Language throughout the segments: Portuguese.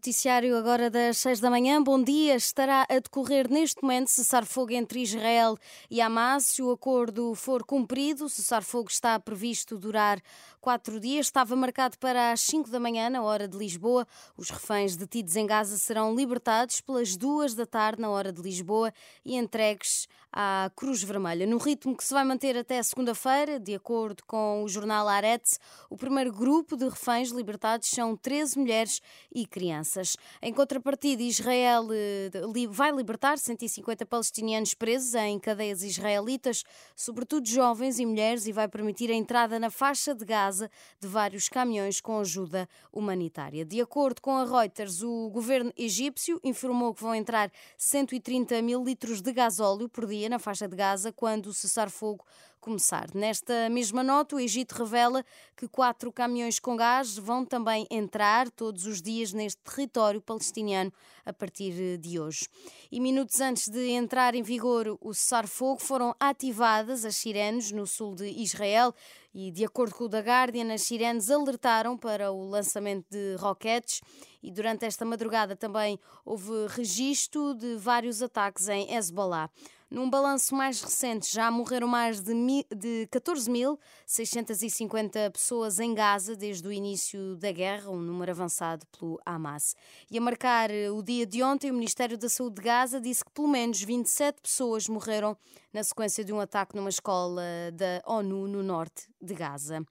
Noticiário agora das 6 da manhã. Bom dia. Estará a decorrer neste momento cessar-fogo entre Israel e Hamas. Se o acordo for cumprido, o cessar-fogo está previsto durar quatro dias. Estava marcado para as 5 da manhã, na hora de Lisboa. Os reféns detidos em Gaza serão libertados pelas duas da tarde, na hora de Lisboa, e entregues à Cruz Vermelha. No ritmo que se vai manter até segunda-feira, de acordo com o jornal Aretz, o primeiro grupo de reféns libertados são 13 mulheres e crianças. Em contrapartida, Israel eh, vai libertar 150 palestinianos presos em cadeias israelitas, sobretudo jovens e mulheres, e vai permitir a entrada na faixa de Gaza de vários caminhões com ajuda humanitária. De acordo com a Reuters, o governo egípcio informou que vão entrar 130 mil litros de gasóleo por dia na faixa de Gaza quando o cessar-fogo começar. Nesta mesma nota, o Egito revela que quatro caminhões com gás vão também entrar todos os dias neste território palestiniano a partir de hoje. E minutos antes de entrar em vigor o cessar-fogo, foram ativadas as sirenes no sul de Israel e, de acordo com o The Guardian, as sirenes alertaram para o lançamento de roquetes e durante esta madrugada também houve registro de vários ataques em Hezbollah. Num balanço mais recente, já morreram mais de, de 14.650 pessoas em Gaza desde o início da guerra, um número avançado pelo Hamas. E a marcar o dia de ontem, o Ministério da Saúde de Gaza disse que pelo menos 27 pessoas morreram na sequência de um ataque numa escola da ONU no norte de Gaza.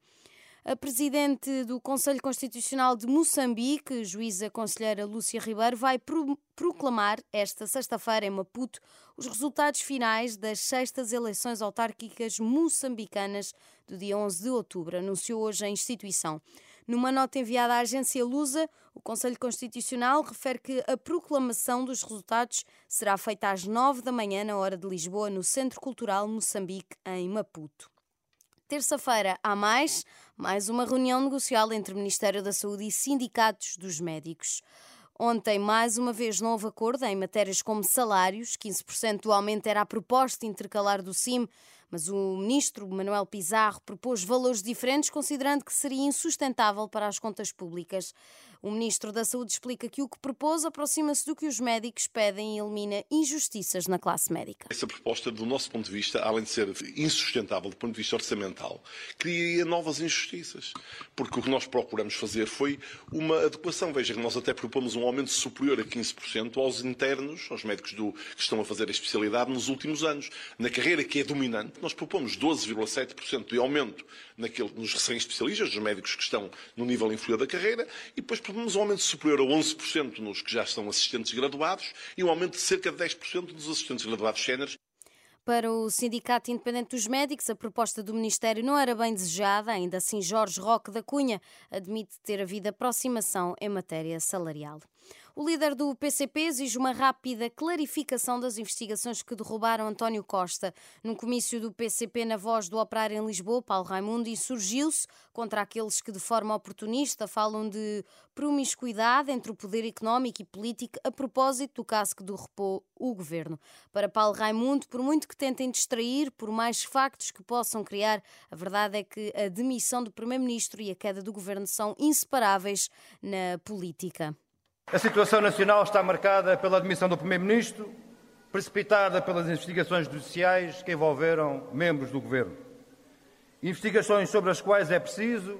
A presidente do Conselho Constitucional de Moçambique, juíza conselheira Lúcia Ribeiro, vai pro proclamar esta sexta-feira em Maputo os resultados finais das sextas eleições autárquicas moçambicanas do dia 11 de outubro, anunciou hoje a instituição. Numa nota enviada à agência Lusa, o Conselho Constitucional refere que a proclamação dos resultados será feita às nove da manhã, na hora de Lisboa, no Centro Cultural Moçambique, em Maputo. Terça-feira há mais, mais uma reunião negocial entre o Ministério da Saúde e sindicatos dos médicos. Ontem, mais uma vez, novo acordo em matérias como salários. 15% do aumento era a proposta intercalar do CIM, mas o ministro Manuel Pizarro propôs valores diferentes, considerando que seria insustentável para as contas públicas. O ministro da Saúde explica que o que propôs aproxima-se do que os médicos pedem e elimina injustiças na classe médica. Essa proposta, do nosso ponto de vista, além de ser insustentável do ponto de vista orçamental, criaria novas injustiças. Porque o que nós procuramos fazer foi uma adequação. Veja que nós até propomos um aumento superior a 15% aos internos, aos médicos do, que estão a fazer a especialidade nos últimos anos. Na carreira que é dominante, nós propomos 12,7% de aumento naquele, nos recém-especialistas, dos médicos que estão no nível inferior da carreira, e depois propomos um aumento superior a 11% nos que já estão assistentes graduados e um aumento de cerca de 10% dos assistentes graduados séniores. Para o Sindicato Independente dos Médicos, a proposta do Ministério não era bem desejada, ainda assim Jorge Roque da Cunha admite ter havido aproximação em matéria salarial. O líder do PCP exige uma rápida clarificação das investigações que derrubaram António Costa. Num comício do PCP na voz do operário em Lisboa, Paulo Raimundo insurgiu-se contra aqueles que de forma oportunista falam de promiscuidade entre o poder económico e político a propósito do caso que derrubou o governo. Para Paulo Raimundo, por muito que tentem distrair, por mais factos que possam criar, a verdade é que a demissão do primeiro-ministro e a queda do governo são inseparáveis na política. A situação nacional está marcada pela admissão do Primeiro-Ministro, precipitada pelas investigações judiciais que envolveram membros do Governo. Investigações sobre as quais é preciso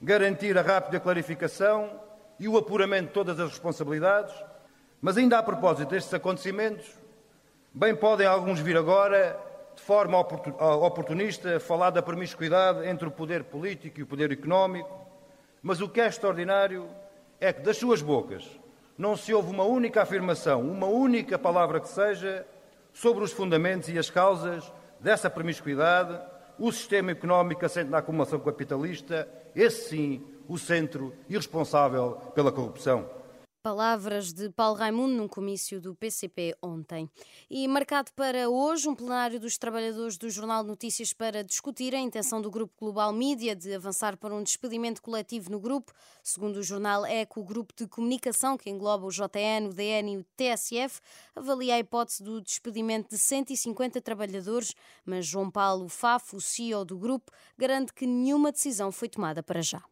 garantir a rápida clarificação e o apuramento de todas as responsabilidades, mas ainda a propósito destes acontecimentos, bem podem alguns vir agora, de forma oportunista, falar da promiscuidade entre o poder político e o poder económico, mas o que é extraordinário é que das suas bocas não se ouve uma única afirmação, uma única palavra que seja, sobre os fundamentos e as causas dessa promiscuidade, o sistema económico assente na acumulação capitalista, esse sim, o centro e responsável pela corrupção. Palavras de Paulo Raimundo num comício do PCP ontem. E marcado para hoje um plenário dos trabalhadores do Jornal Notícias para discutir a intenção do Grupo Global Mídia de avançar para um despedimento coletivo no grupo. Segundo o jornal ECO, o grupo de comunicação que engloba o JN, o DN e o TSF avalia a hipótese do despedimento de 150 trabalhadores, mas João Paulo Fafo, o CEO do grupo, garante que nenhuma decisão foi tomada para já.